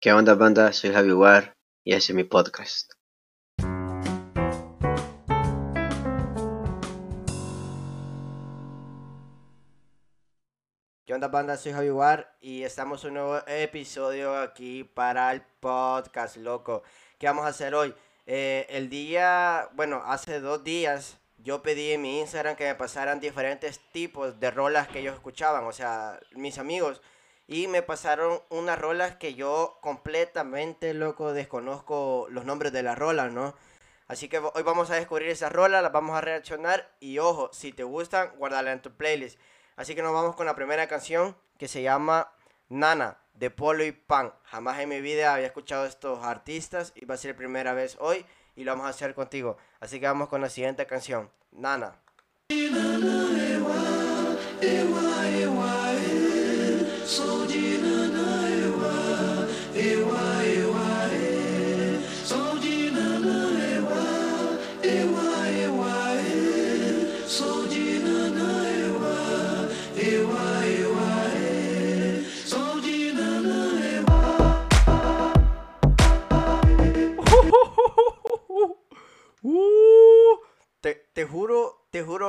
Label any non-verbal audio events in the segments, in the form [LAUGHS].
¿Qué onda banda? Soy Javi War y ese es mi podcast. ¿Qué onda banda? Soy Javi War y estamos en un nuevo episodio aquí para el podcast, loco. ¿Qué vamos a hacer hoy? Eh, el día, bueno, hace dos días yo pedí en mi Instagram que me pasaran diferentes tipos de rolas que ellos escuchaban, o sea, mis amigos. Y me pasaron unas rolas que yo completamente, loco, desconozco los nombres de las rolas, ¿no? Así que hoy vamos a descubrir esas rolas, las vamos a reaccionar y ojo, si te gustan, guárdala en tu playlist. Así que nos vamos con la primera canción que se llama Nana de Polo y Pan. Jamás en mi vida había escuchado a estos artistas y va a ser primera vez hoy y lo vamos a hacer contigo. Así que vamos con la siguiente canción, Nana.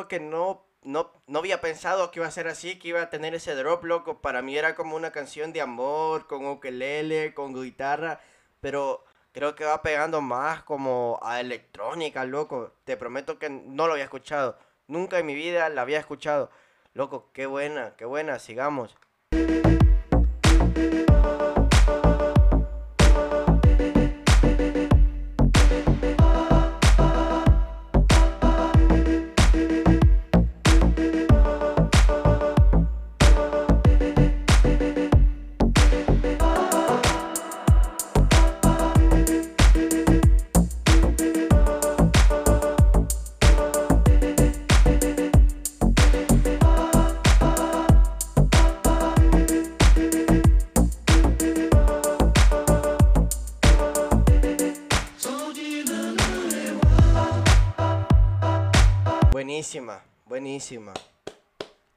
Que no, no, no había pensado que iba a ser así, que iba a tener ese drop, loco. Para mí era como una canción de amor, con ukelele, con guitarra, pero creo que va pegando más como a electrónica, loco. Te prometo que no lo había escuchado. Nunca en mi vida la había escuchado. Loco, qué buena, qué buena, sigamos. Buenísima, buenísima.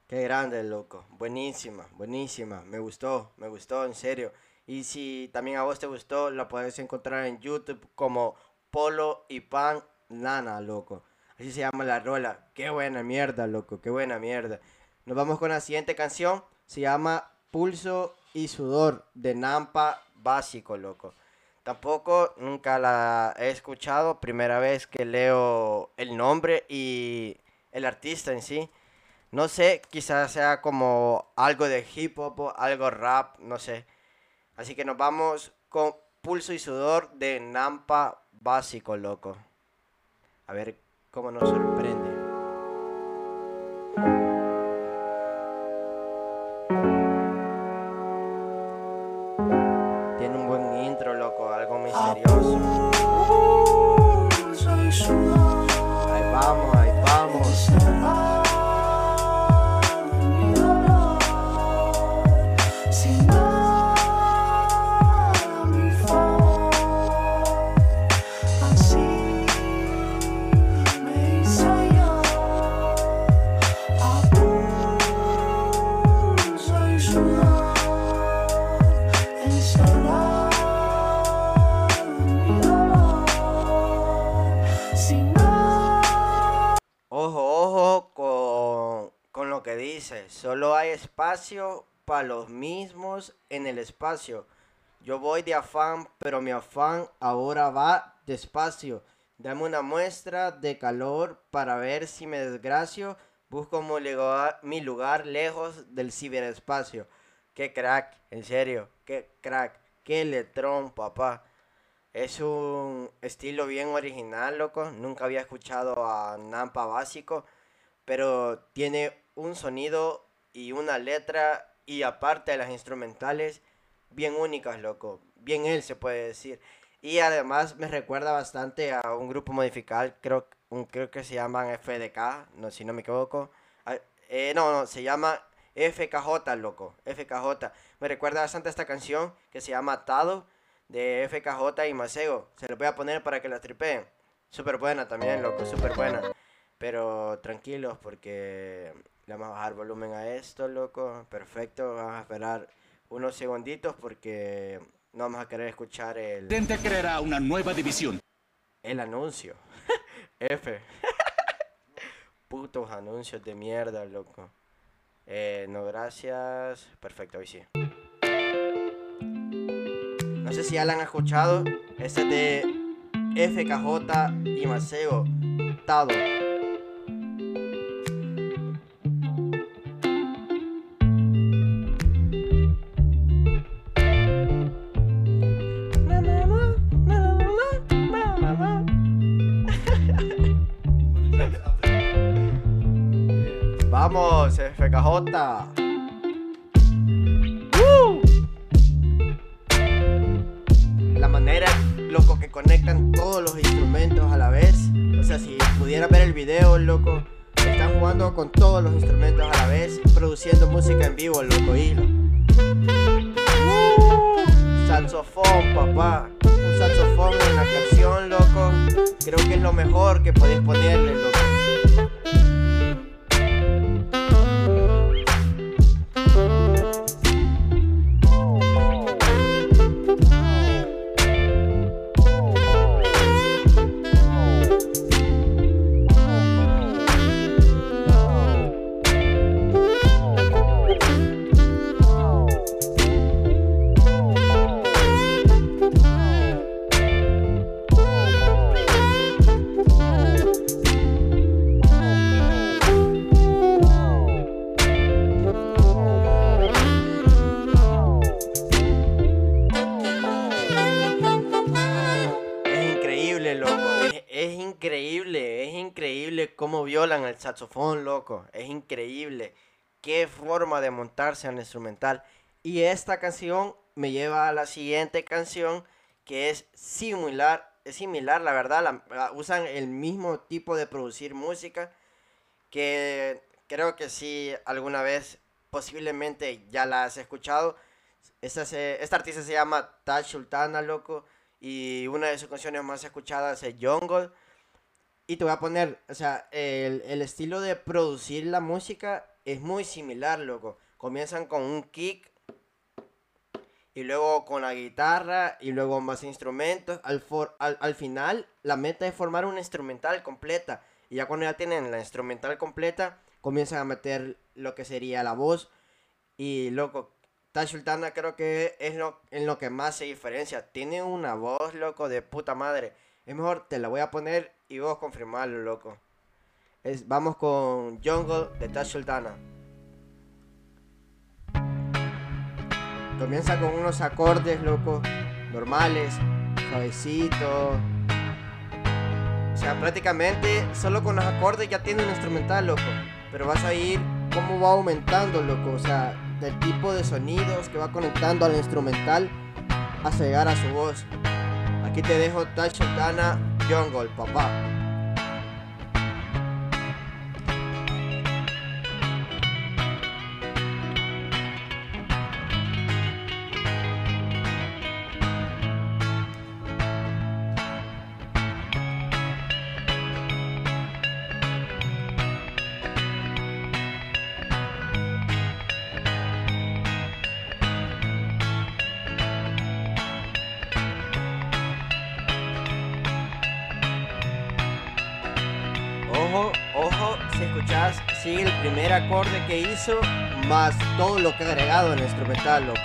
Qué grande, loco. Buenísima, buenísima. Me gustó, me gustó, en serio. Y si también a vos te gustó, la puedes encontrar en YouTube como Polo y Pan Nana, loco. Así se llama la rola. Qué buena mierda, loco. Qué buena mierda. Nos vamos con la siguiente canción. Se llama Pulso y Sudor de Nampa Básico, loco. Tampoco nunca la he escuchado. Primera vez que leo el nombre y el artista en sí. No sé, quizás sea como algo de hip hop algo rap, no sé. Así que nos vamos con Pulso y Sudor de Nampa Básico, loco. A ver cómo nos sorprende. Espacio para los mismos en el espacio. Yo voy de afán, pero mi afán ahora va despacio. Dame una muestra de calor para ver si me desgracio. Busco mi lugar, lejos del ciberespacio. Qué crack, en serio, qué crack, qué letrón, papá. Es un estilo bien original, loco. Nunca había escuchado a Nampa Básico, pero tiene un sonido y una letra y aparte de las instrumentales bien únicas, loco. Bien él se puede decir. Y además me recuerda bastante a un grupo modificado, creo, un, creo que se llaman FDK, no, si no me equivoco. Ah, eh, no, no, se llama FKJ, loco. FKJ. Me recuerda bastante a esta canción que se llama Atado de FKJ y Macego. Se lo voy a poner para que la tripeen. Súper buena también, loco, súper buena. Pero tranquilos porque le vamos a bajar volumen a esto, loco. Perfecto, vamos a esperar unos segunditos porque no vamos a querer escuchar el, Tente creará una nueva división. el anuncio. [LAUGHS] F. [LAUGHS] Putos anuncios de mierda, loco. Eh, no, gracias. Perfecto, hoy sí. No sé si ya la han escuchado. Este es de FKJ y Maceo. Tado. Vamos, FKJ. La manera, loco, que conectan todos los instrumentos a la vez. O sea, si pudiera ver el video, loco, están jugando con todos los instrumentos a la vez, produciendo música en vivo, loco, hilo. Saxofón, papá. Un saxofón en la canción, loco. Creo que es lo mejor que podéis ponerle, loco. Violan el saxofón, loco. Es increíble. Qué forma de montarse al instrumental. Y esta canción me lleva a la siguiente canción que es similar, es similar, la verdad. la- usan el mismo tipo de producir música que creo que sí alguna vez posiblemente ya la has escuchado. Esta, se- artista se llama Taj Sultana, loco. Y una de sus canciones más escuchadas es Jungle. Y te voy a poner, o sea, el, el estilo de producir la música es muy similar, loco. Comienzan con un kick. Y luego con la guitarra. Y luego más instrumentos. Al, for- al, al final, la meta es formar una instrumental completa. Y ya cuando ya tienen la instrumental completa, comienzan a meter lo que sería la voz. Y loco, Taj Sultana creo que es lo, en lo que más se diferencia. Tiene una voz, loco, de puta madre. Es mejor, te la voy a poner y vos confirmarlo, loco. Vamos con Jungle de Taj Sultana. Comienza con unos acordes, loco, normales, suavecito. O sea, prácticamente solo con los acordes ya tiene un instrumental, loco. Pero vas a ir cómo va aumentando, loco. O sea, del tipo de sonidos que va conectando al instrumental hasta llegar a su voz. Aquí te dejo Taj Sultana Jungle, papá. Ojo, ojo, si escuchás, sigue el primer acorde que hizo, más todo lo que ha agregado en el instrumental, loco.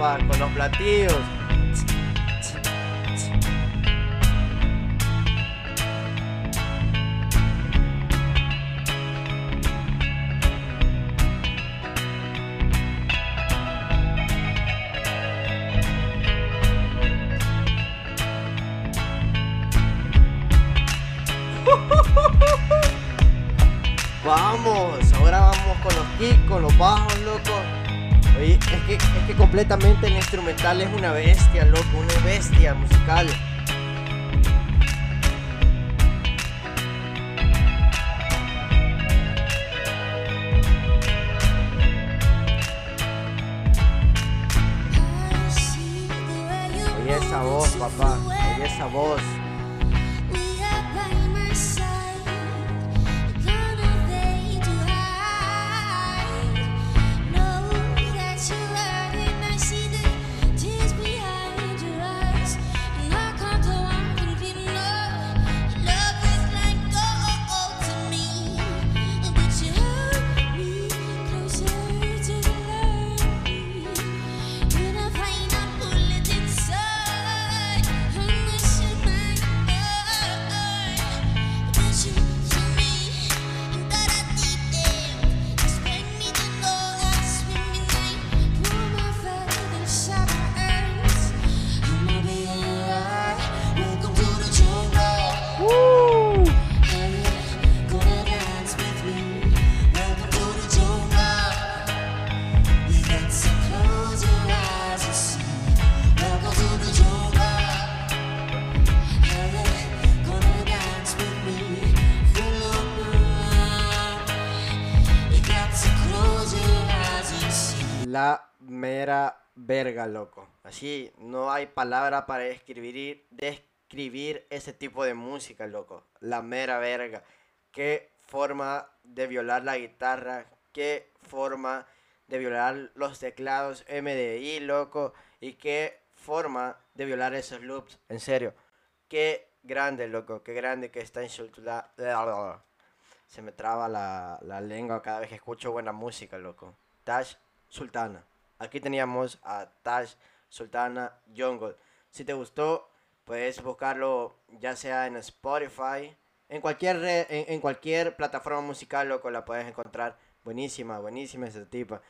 con los platillos. [LAUGHS] Vamos, ahora vamos con los kicks, con los bajos, locos. Es que, es que completamente el instrumental es una bestia, loco, una bestia musical. Loco. Así, no hay palabra para describir, describir ese tipo de música, loco. La mera verga. Qué forma de violar la guitarra. Qué forma de violar los teclados MDI, loco. Y qué forma de violar esos loops. En serio. Qué grande, loco. Qué grande que está insultada. Se me traba la, la lengua cada vez que escucho buena música, loco. Tash Sultana. Aquí teníamos a Tash Sultana Jungle. Si te gustó, puedes buscarlo ya sea en Spotify, en cualquier red- en, cualquier plataforma musical, loco, la puedes encontrar. Buenísima, buenísima esa tipa.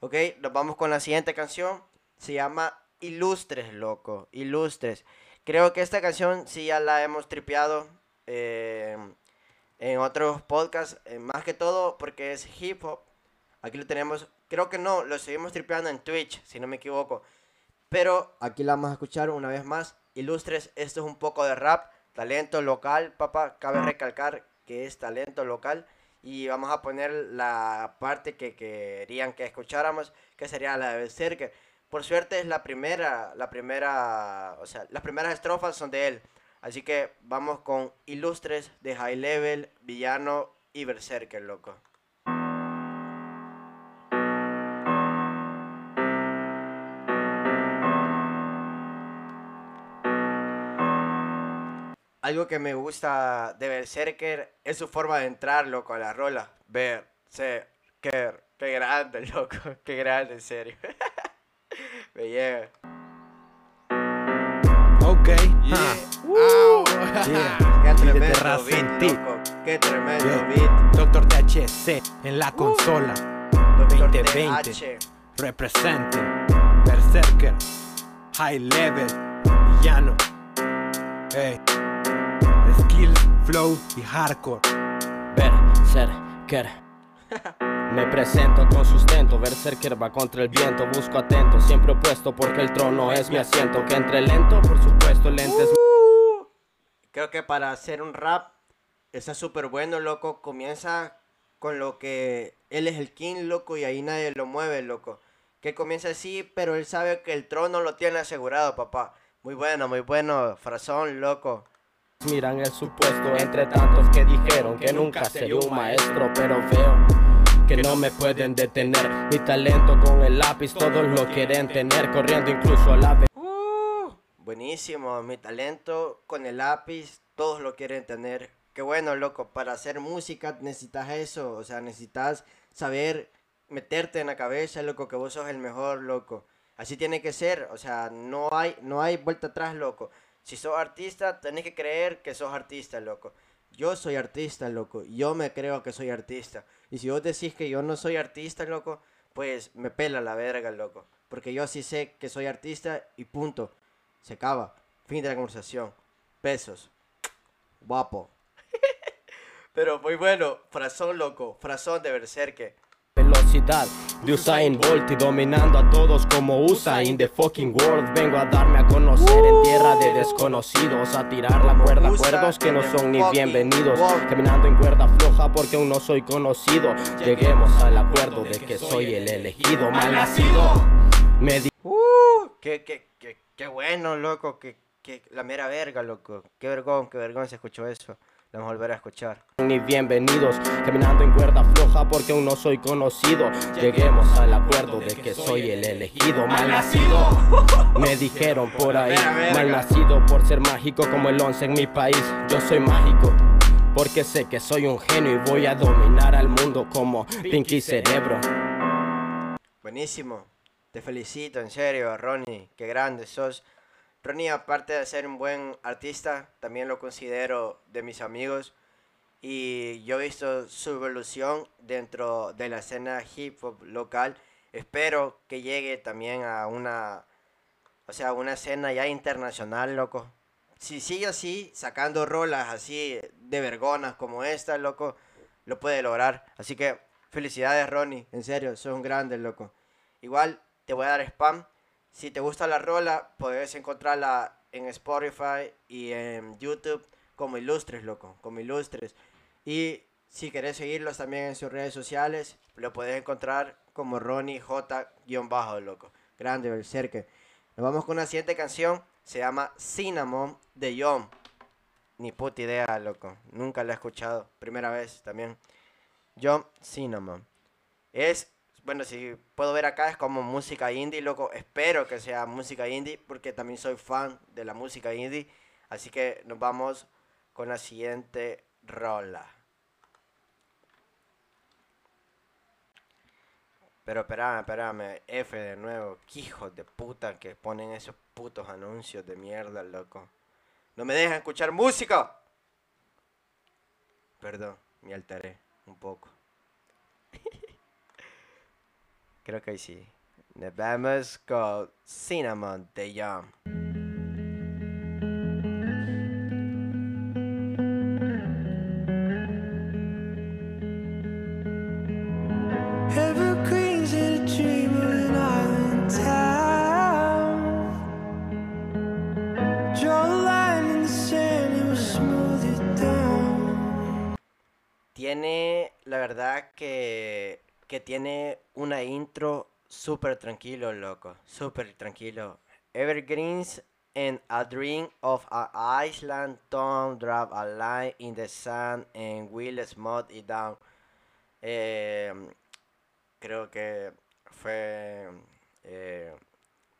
Ok, nos vamos con la siguiente canción. Se llama Ilustres, loco. Ilustres. Creo que esta canción sí ya la hemos tripeado eh, en otros podcasts. eh, más que todo porque es hip hop. Aquí lo tenemos. Creo que no, lo seguimos tripeando en Twitch, si no me equivoco. Pero aquí la vamos a escuchar una vez más. Ilustres, esto es un poco de rap. Talento local, papá. Cabe recalcar que es talento local. Y vamos a poner la parte que querían que escucháramos, que sería la de Berserker. Por suerte es la primera, la primera, o sea, las primeras estrofas son de él. Así que vamos con Ilustres de High Level, Villano y Berserker, loco. Algo que me gusta de Berserker es su forma de entrar, loco, a la rola. Berserker. Qué grande, [LAUGHS] loco. Qué grande, en serio. [LAUGHS] me llega. Ok. Yeah. Uh, [LAUGHS] yeah. Qué tremendo beat, loco. Qué tremendo Yeah. beat. Doctor THC en la consola. Doctor 2020. TH. Representing Berserker. High level. Villano. Hey. Skills, flow y hardcore. Berserker. Me presento con sustento, Berserker va contra el viento, busco atento, siempre opuesto porque el trono es mi asiento, que entre lento, por supuesto, lentes. Creo que para hacer un rap está súper bueno, loco. Comienza con lo que él es el king, loco, y ahí nadie lo mueve, loco. Que comienza así, pero él sabe que el trono lo tiene asegurado, papá. Muy bueno, muy bueno. Frazón, loco. Miran el supuesto entre tantos que dijeron que nunca sería un maestro, pero veo que no me pueden detener. Mi talento con el lápiz todos lo quieren tener, corriendo incluso a la. Buenísimo, mi talento con el lápiz, todos lo quieren tener. Qué bueno, loco, para hacer música necesitas eso, o sea, necesitas saber meterte en la cabeza, loco, que vos sos el mejor, loco. Así tiene que ser, o sea, no hay, no hay vuelta atrás, loco. Si sos artista, tenés que creer que sos artista, loco. Yo soy artista, loco. Yo me creo que soy artista. Y si vos decís que yo no soy artista, loco, pues me pela la verga, loco. Porque yo sí sé que soy artista y punto. Se acaba. Fin de la conversación. Besos. Guapo. [LAUGHS] Pero muy bueno. Frazón, loco. Frazón de Berserker. Velocidad de Usain Bolt y dominando a todos como Usain the fucking world. Vengo a darme a conocer en tierra de desconocidos, a tirar la cuerda, cuerdos que no son ni bienvenidos. Caminando en cuerda floja porque aún no soy conocido. Lleguemos al acuerdo de que soy el elegido, mal nacido. Me di- Uh, qué, qué, qué, qué bueno, loco. Que, que la mera verga, loco. Qué vergón, qué vergón se escuchó eso. A volver a escuchar. ni bienvenidos Caminando en cuerda floja porque aún no soy conocido Lleguemos al acuerdo de que soy el elegido Mal nacido Me dijeron por ahí Mal nacido por ser mágico como el 11 en mi país Yo soy mágico porque sé que soy un genio y voy a dominar al mundo como Pinky Cerebro Buenísimo. Te felicito, en serio, Ronnie. Qué grande sos. Ronnie, aparte de ser un buen artista, también lo considero de mis amigos. Y yo he visto su evolución dentro de la escena hip hop local. Espero que llegue también a una, o sea, una escena ya internacional, loco. Si sigue así, sacando rolas así de vergonas como esta, loco, lo puede lograr. Así que felicidades, Ronnie. En serio, sos un grande, loco. Igual te voy a dar spam. Si te gusta la rola, puedes encontrarla en Spotify y en YouTube como Ilustres, loco. Como Ilustres. Y si querés seguirlos también en sus redes sociales, lo puedes encontrar como Ronnie J-bajo, loco. Grande, Berserker. Nos vamos con una siguiente canción. Se llama Cinnamon de John. Ni puta idea, loco. Nunca la he escuchado. Primera vez también. John Cinnamon. Es, bueno, si puedo ver acá, es como música indie, loco. Espero que sea música indie, porque también soy fan de la música indie. Así que nos vamos con la siguiente rola. Pero espérame, espérame, F de nuevo. Hijos de puta que ponen esos putos anuncios de mierda, loco. No me dejan escuchar música. Perdón, me alteré un poco. Creo que sí. Nos vamos con Cinnamon de Young. Tiene, la verdad que, que tiene una intro súper tranquilo, loco. Súper tranquilo. Evergreens and a dream of an island town drop a line in the sand and will smooth it down. Eh, creo que fue eh,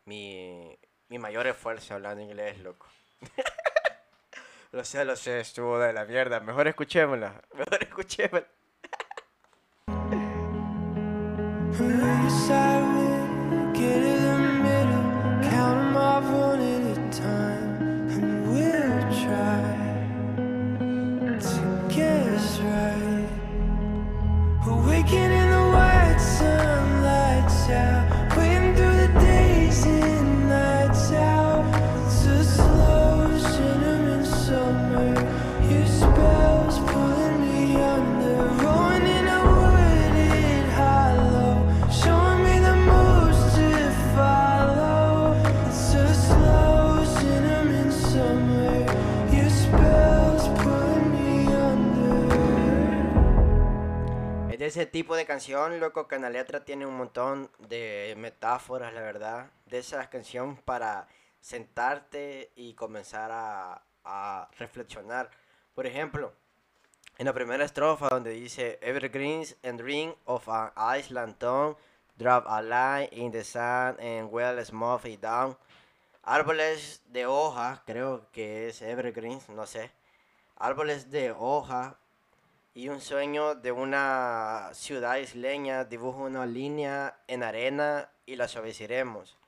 mi, mi mayor esfuerzo hablando inglés, loco. [LAUGHS] lo sé, lo sé, estuvo de la mierda. Mejor escuchémosla. Mejor escuchémosla. Ese tipo de canción, loco, que en la letra tiene un montón de metáforas, la verdad. De esas canciones para sentarte y comenzar a, reflexionar. Por ejemplo, en la primera estrofa donde dice Evergreens and ring of an island town drop a line in the sand and well smooth it down. Árboles de hoja, creo que es evergreens, no sé. Árboles de hoja y un sueño de una ciudad isleña dibuja una línea en arena y la suavizaremos.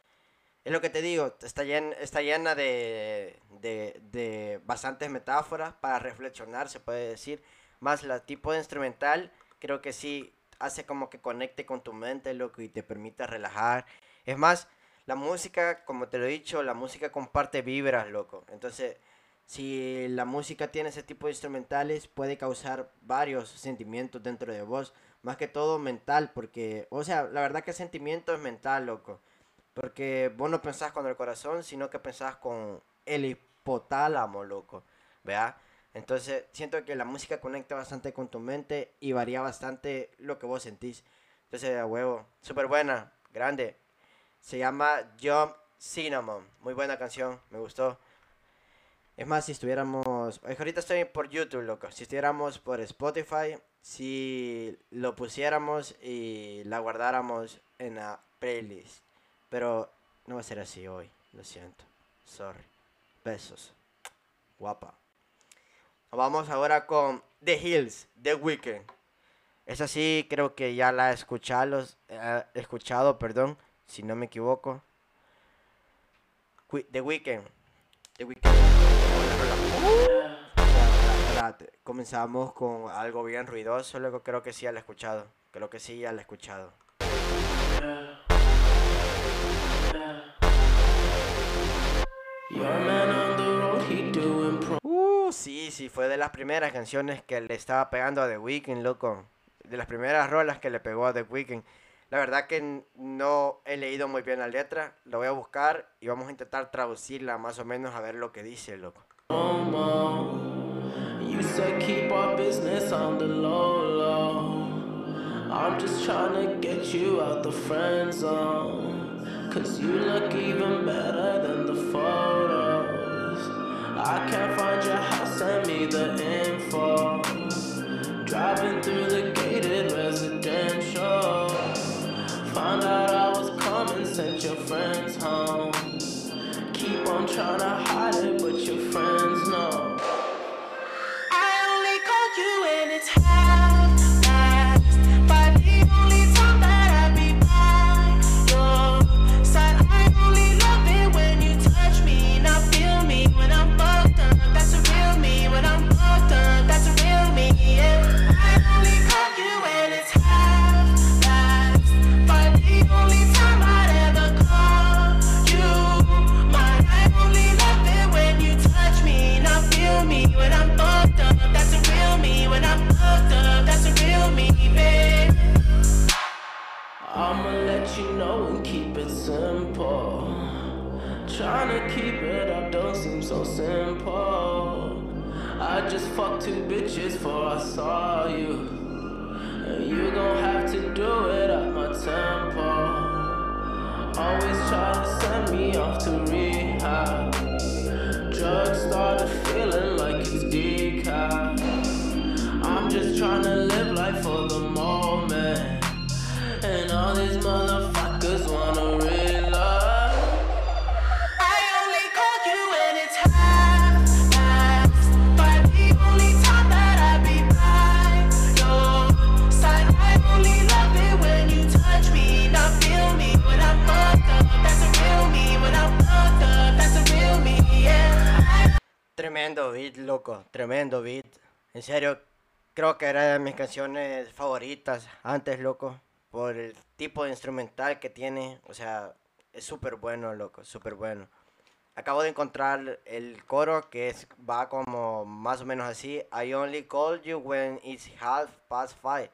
Es lo que te digo, está llena, está llena de, de, de bastantes metáforas para reflexionar, se puede decir. Más la tipo de instrumental, creo que sí hace como que conecte con tu mente, loco, y te permite relajar. Es más, la música, como te lo he dicho, la música comparte vibras, loco. Entonces, si la música tiene ese tipo de instrumentales, puede causar varios sentimientos dentro de vos. Más que todo mental, porque, o sea, la verdad que el sentimiento es mental, loco. Porque vos no pensás con el corazón, sino que pensás con el hipotálamo, loco. ¿Vea? Entonces, siento que la música conecta bastante con tu mente y varía bastante lo que vos sentís. Entonces, a huevo, súper buena, grande. Se llama Jump Cinnamon. Muy buena canción, me gustó. Es más, si estuviéramos. Ahorita estoy por YouTube, loco. Si estuviéramos por Spotify, si lo pusiéramos y la guardáramos en la playlist. Pero no va a ser así hoy. Lo siento. Sorry. Besos. Guapa. Vamos ahora con The Hills, The Weeknd. Esa sí creo que ya la he escuchado, eh, perdón, si no me equivoco. Qui- The Weeknd. The Weeknd. Comenzamos con algo bien ruidoso, luego creo que sí ya la he escuchado. Creo que sí ya la he escuchado. Uh, sí, sí, fue de las primeras canciones que le estaba pegando a The Weeknd, loco. De las primeras rolas que le pegó a The Weeknd. La verdad que no he leído muy bien la letra. La voy a buscar y vamos a intentar traducirla más o menos a ver lo que dice, loco. You said keep our business on the low low. I'm just trying to get you out the friend zone. Cause you look even better than the photos. I can't find your house, send me the info. Driving through the gated residential. Found out I was coming, sent your friends home. On trying to hide it, but your friends loco. Tremendo beat. En serio, creo que era de mis canciones favoritas antes, loco. Por el tipo de instrumental que tiene. O sea, es súper bueno, loco. Súper bueno. Acabo de encontrar el coro que es, va como más o menos así. I only call you when it's half past five.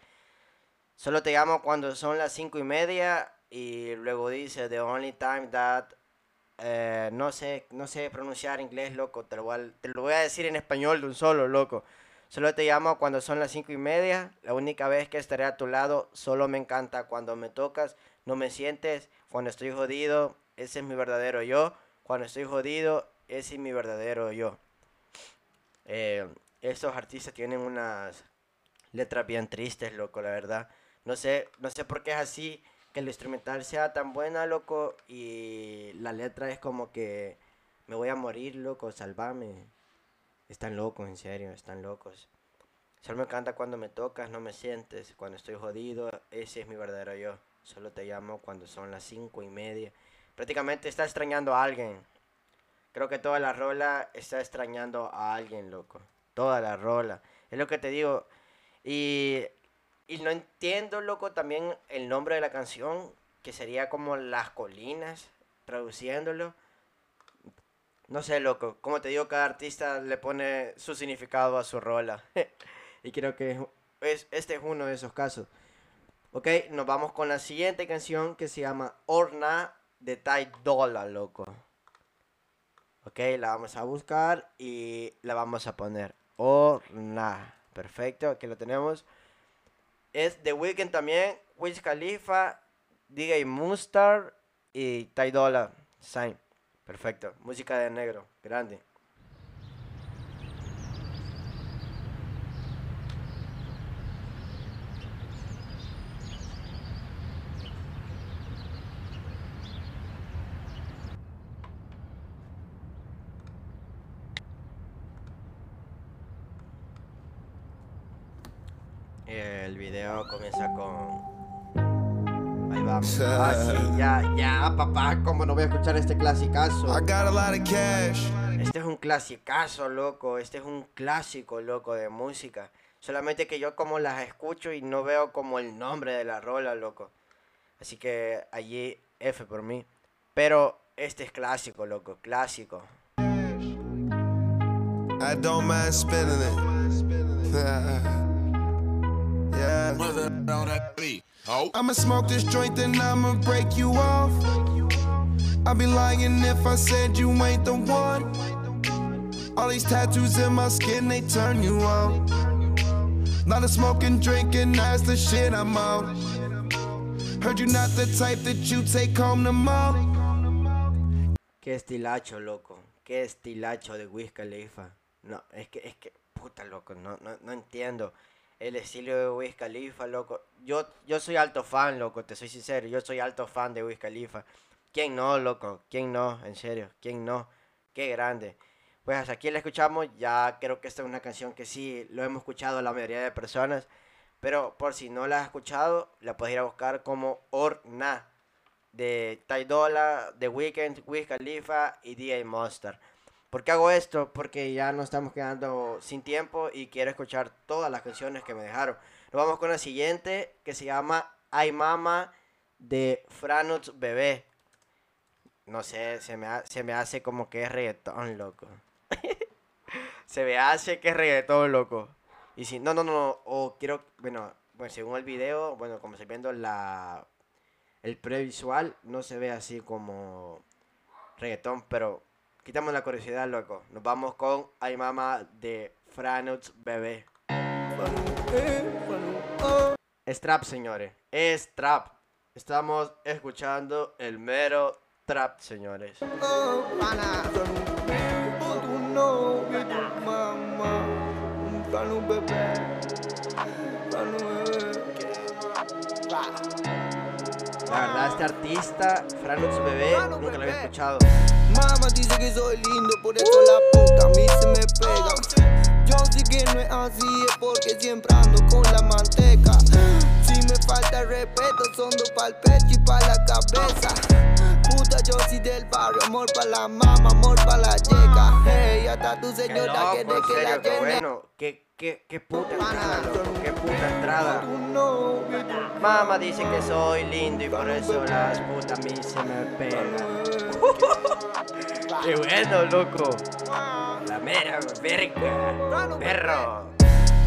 Solo te llamo cuando son las cinco y media. Y luego dice, the only time that eh, no sé, no sé pronunciar inglés, loco. Te lo, voy a, te lo voy a decir en español de un solo, loco. Solo te llamo cuando son las cinco y media. La única vez que estaré a tu lado. Solo me encanta cuando me tocas. No me sientes. Cuando estoy jodido. Ese es mi verdadero yo. Cuando estoy jodido. Ese es mi verdadero yo. Eh, estos artistas tienen unas letras bien tristes, loco, la verdad. No sé, no sé por qué es así, que el instrumental sea tan buena, loco, y la letra es como que me voy a morir, loco, salvame. Están locos, en serio, están locos. Solo me encanta cuando me tocas, no me sientes. Cuando estoy jodido, ese es mi verdadero yo. Solo te llamo cuando son las cinco y media. Prácticamente está extrañando a alguien. Creo que toda la rola está extrañando a alguien, loco. Toda la rola. Es lo que te digo. Y, y no entiendo, loco, también el nombre de la canción, que sería como Las Colinas, traduciéndolo. No sé, loco. Como te digo, cada artista le pone su significado a su rola. [LAUGHS] y creo que es, este es uno de esos casos. Ok, nos vamos con la siguiente canción que se llama Orna de Ty Dolla, loco. Ok, la vamos a buscar y la vamos a poner. Orna. Perfecto, aquí lo tenemos. Es The Weeknd también, Wiz Khalifa, DJ Mustard y Ty Dolla Sign. Perfecto, música de negro, grande. El video comienza con. Ahí vamos. Ah, sí, ya, ya, papá, ¿cómo no voy a escuchar este clasicazo? I got a lot of cash. Este es un clasicazo, loco. Este es un clásico, loco, de música. Solamente que yo como las escucho y no veo como el nombre de la rola, loco. Así que allí F por mí. Pero este es clásico, loco, clásico. I don't mind spending it. [LAUGHS] yeah. I'ma smoke this joint, then I'ma break you off. I'd be lying if I said you ain't the one. All these tattoos in my skin, they turn you on. Lot of smoking, drinking, that's the shit I'm on. Heard you not the type that you take home to mom. Qué estilacho, loco. Qué estilacho de Wiz Khalifa. No, es que, es que, puta, loco, no, no, no entiendo. El estilo de Wiz Khalifa, loco. Yo, yo soy alto fan, loco, te soy sincero. Yo soy alto fan de Wiz Khalifa. ¿Quién no, loco? ¿Quién no? En serio, ¿quién no? Qué grande. Pues hasta aquí la escuchamos. Ya creo que esta es una canción que sí lo hemos escuchado la mayoría de personas. Pero por si no la has escuchado, la puedes ir a buscar como Orna de Ty Dolla, The Weeknd, Wiz Khalifa y DJ Monster. ¿Por qué hago esto? Porque ya nos estamos quedando sin tiempo y quiero escuchar todas las canciones que me dejaron. Nos vamos con la siguiente que se llama Ay Mama de Franuts Bebé. No sé, se me, se me hace como que es reggaetón, loco. [LAUGHS] se me hace que es reggaetón, loco. Y si, no, no, no, o quiero, bueno, bueno, según el video, bueno, como estoy viendo la, el previsual, no se ve así como reggaetón, pero quitamos la curiosidad, loco. Nos vamos con Ay Mama de Franuts Bebé. Es trap, señores. Es trap. Estamos escuchando el mero trap, señores. La verdad, este artista, Franuts Bebé, nunca lo había escuchado. Mamá dice que soy lindo, por eso la puta a mí se me pega. Yo sé que no es así, es porque siempre ando con la manteca. Si me falta respeto, son dos pa'l pecho y pa' la cabeza. Puta, yo soy del barrio, amor pa' la mama, amor pa' la yeca. Hey, hasta tu señora loco, quiere en que la serio, qué llene. bueno. Qué, qué, qué puta entrada, loco. Qué puta entrada. Mamá dice que soy lindo y por eso las putas a mí se me pegan. [LAUGHS] Qué bueno, loco. La mera verga. Perro.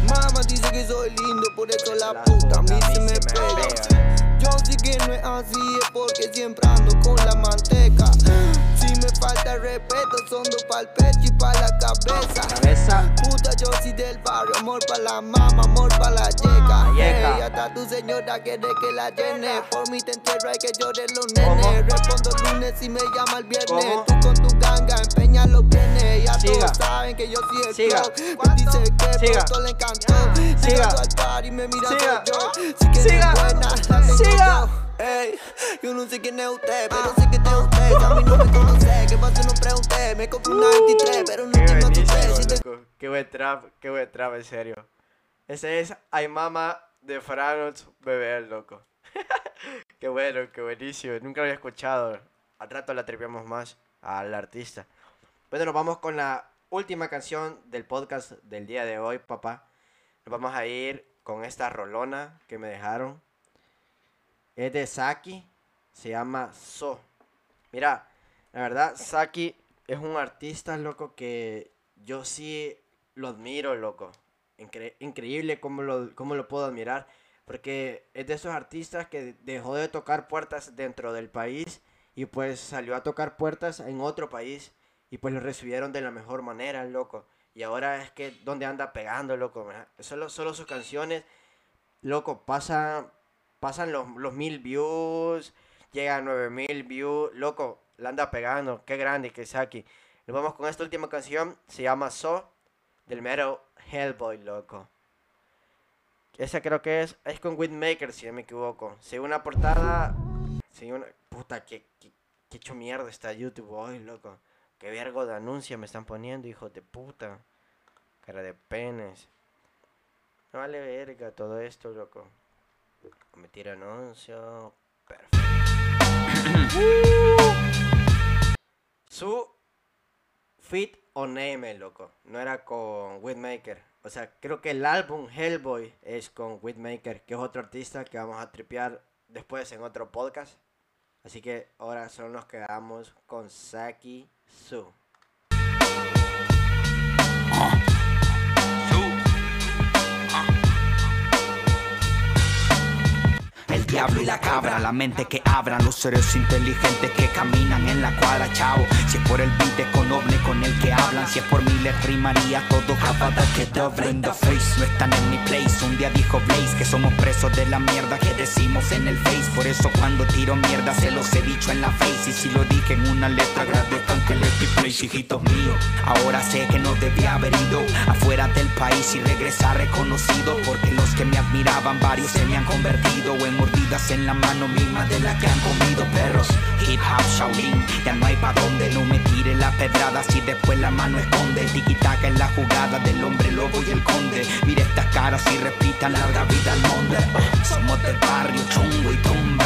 Mamá dice que soy lindo, por eso la La puta a mí se me pega. Yo sé que no es así, es porque siempre ando con la manteca. Me falta respeto, son dos pa'l pecho y pa' la cabeza. Cabeza. Puta, yo soy del barrio, amor pa' la mama, amor pa' la yeca. La yeca. Hey, hasta tu señora quiere que la llene. Por mí te entierro, hay que lloren los nenes. Respondo el lunes y me llama el viernes. ¿Cómo? Tú con tu ganga, empeña los bienes. Ya Siga. todos saben que yo soy el Siga. Pues dice que Siga. pronto le encantó. Siga. Me Siga. Siga. buena, la tengo Siga. Ey, yo no sé quién es usted, pero sé que es usted. A mí no me conoce, que pase no pregunté. Me compré una 23, pero no tengo tu loco. Qué buen trap, qué buen trap, en serio. Ese es Ay Mama de Franuts Bebé, loco. [LAUGHS] qué bueno, qué buenísimo. Nunca lo había escuchado. Al rato la tripeamos más al artista. Bueno, nos vamos con la última canción del podcast del día de hoy, papá. Nos vamos a ir con esta rolona que me dejaron. Es de Saki. Se llama So. Mira, la verdad, Saki es un artista, loco, que yo sí lo admiro, loco. Incre- increíble cómo lo, cómo lo puedo admirar. Porque es de esos artistas que dejó de tocar puertas dentro del país y pues salió a tocar puertas en otro país y pues lo recibieron de la mejor manera, loco. Y ahora es que donde anda pegando, loco. Solo, solo sus canciones, loco, pasan, pasan los, los mil views, llega a nueve mil views, loco, la anda pegando. Qué grande que Saki. Nos vamos con esta última canción, se llama So, del mero Hellboy, loco. Esa creo que es, es con Whitmaker, si no me equivoco. Según la portada, según una, puta, que, que, hecho mierda está YouTube hoy, loco. Qué vergo de anuncio me están poniendo, hijos de puta. Cara de penes. No vale verga todo esto, loco. Me tira anuncio. Perfecto. Su Fit o Name, loco. No era con Whitmaker. O sea, creo que el álbum Hellboy es con Whitmaker, que es otro artista que vamos a tripear después en otro podcast. Así que ahora solo nos quedamos con Saki Su. Diablo y la cabra, la mente que abran los seres inteligentes que caminan en la cuadra, chao. Si es por el beat con noble con el que hablan, si es por mí les rimaría todo capaz que double in the face. No están en mi place, un día dijo Blaze que somos presos de la mierda que decimos en el face. Por eso cuando tiro mierda se los he dicho en la face. Y si lo dije en una letra, agradezcan que le place, hijitos míos. Ahora sé que no debía haber ido afuera del país y regresar reconocido. Porque los que me admiraban, varios se me han convertido en en la mano misma de la que han comido perros. Hip hop Shaolin, ya no hay pa' donde no me tire la pedrada si después la mano esconde. Tiki-taka en la jugada del hombre lobo y el conde. Mire estas caras y repitan larga vida al monde. Somos del barrio chungo y tumbao.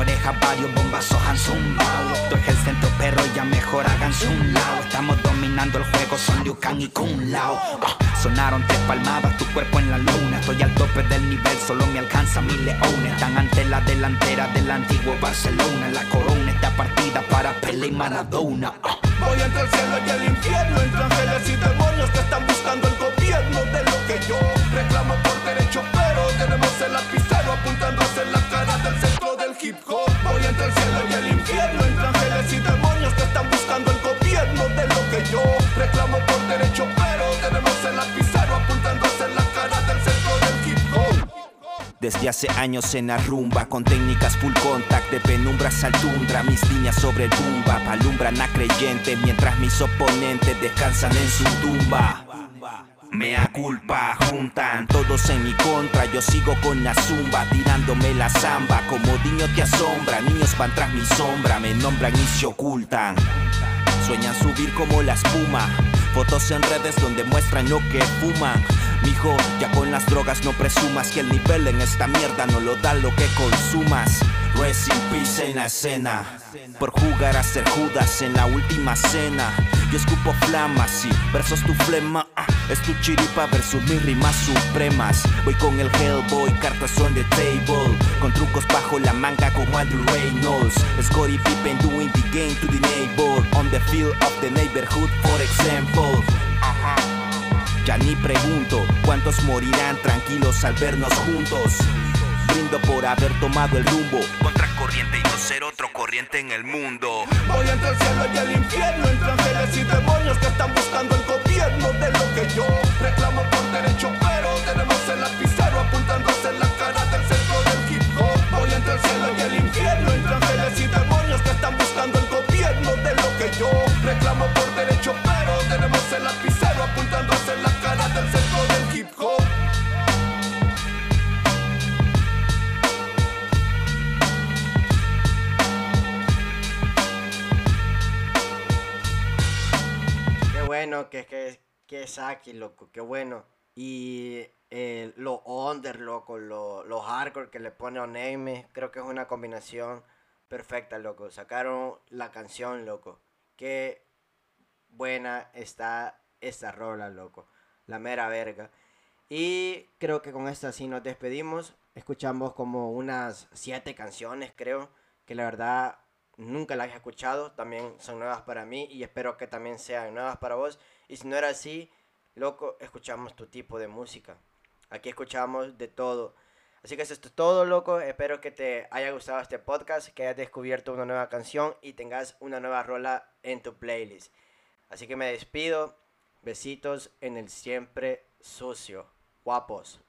Orejas varios bombazos han zumbao. Esto es el centro perro, ya mejor háganse un lado. Estamos dominando el juego, son Liu Kang y Kung Lao. Ah, Sonaron tres palmadas, tu cuerpo en la luna. Estoy al tope del nivel, solo me alcanza mi leones. Están ante la delantera del antiguo Barcelona. La corona está partida para Pelé y Maradona. Ah. Voy entre el cielo y el infierno, entre ángeles y demonios que están buscando el gobierno de lo que yo reclamo por derecho, pero tenemos el lapicero apuntando Desde hace años en la rumba Con técnicas full contact de penumbras al Mis líneas sobre el tumba Palumbran a creyentes Mientras mis oponentes descansan en su tumba. Mea culpa, juntan todos en mi contra Yo sigo con la zumba Tirándome la zamba Como niño te asombra Niños van tras mi sombra Me nombran y se ocultan. Sueñan subir como la espuma Fotos en redes donde muestran lo que fuman. Mijo, ya con las drogas no presumas Que el nivel en esta mierda no lo da lo que consumas. Rest in peace en la escena. Por jugar a ser Judas en la última cena. Yo escupo flamas y versos tu flema. Ah, Es tu chiripa versus mis rimas supremas. Voy con el Hellboy, cartas on the table. Con trucos bajo la manga como Andrew Reynolds. Scottie Pippen doing the game to the neighbor. On the field of the neighborhood for example. Ya ni pregunto cuántos morirán tranquilos al vernos juntos. Brindo por haber tomado el rumbo. Contra corriente y no ser otro corriente en el mundo. Voy entre el cielo y el infierno, entre ángeles y demonios que están buscando el gobierno de lo que yo reclamo por derecho, pero tenemos el lapicero apuntando hacia la cara del centro del hip hop. Voy entre el cielo y el infierno, entre ángeles y demonios que están buscando el gobierno de lo que yo reclamo por derecho, pero tenemos el lapicero apuntando hacia la que que que Saki, loco, qué bueno. Y eh, lo under, loco, lo, lo hardcore que le pone Oname, creo que es una combinación perfecta, loco. Sacaron la canción, loco. Qué buena está esta rola, loco. La mera verga. Y creo que con esta sí nos despedimos. Escuchamos como unas siete canciones, creo. Que la verdad nunca las he escuchado. También son nuevas para mí. Y espero que también sean nuevas para vos. Y si no era así, loco, escuchamos tu tipo de música. Aquí escuchamos de todo. Así que eso es todo, loco. Espero que te haya gustado este podcast, que hayas descubierto una nueva canción y tengas una nueva rola en tu playlist. Así que me despido. Besitos en el siempre sucio. Guapos.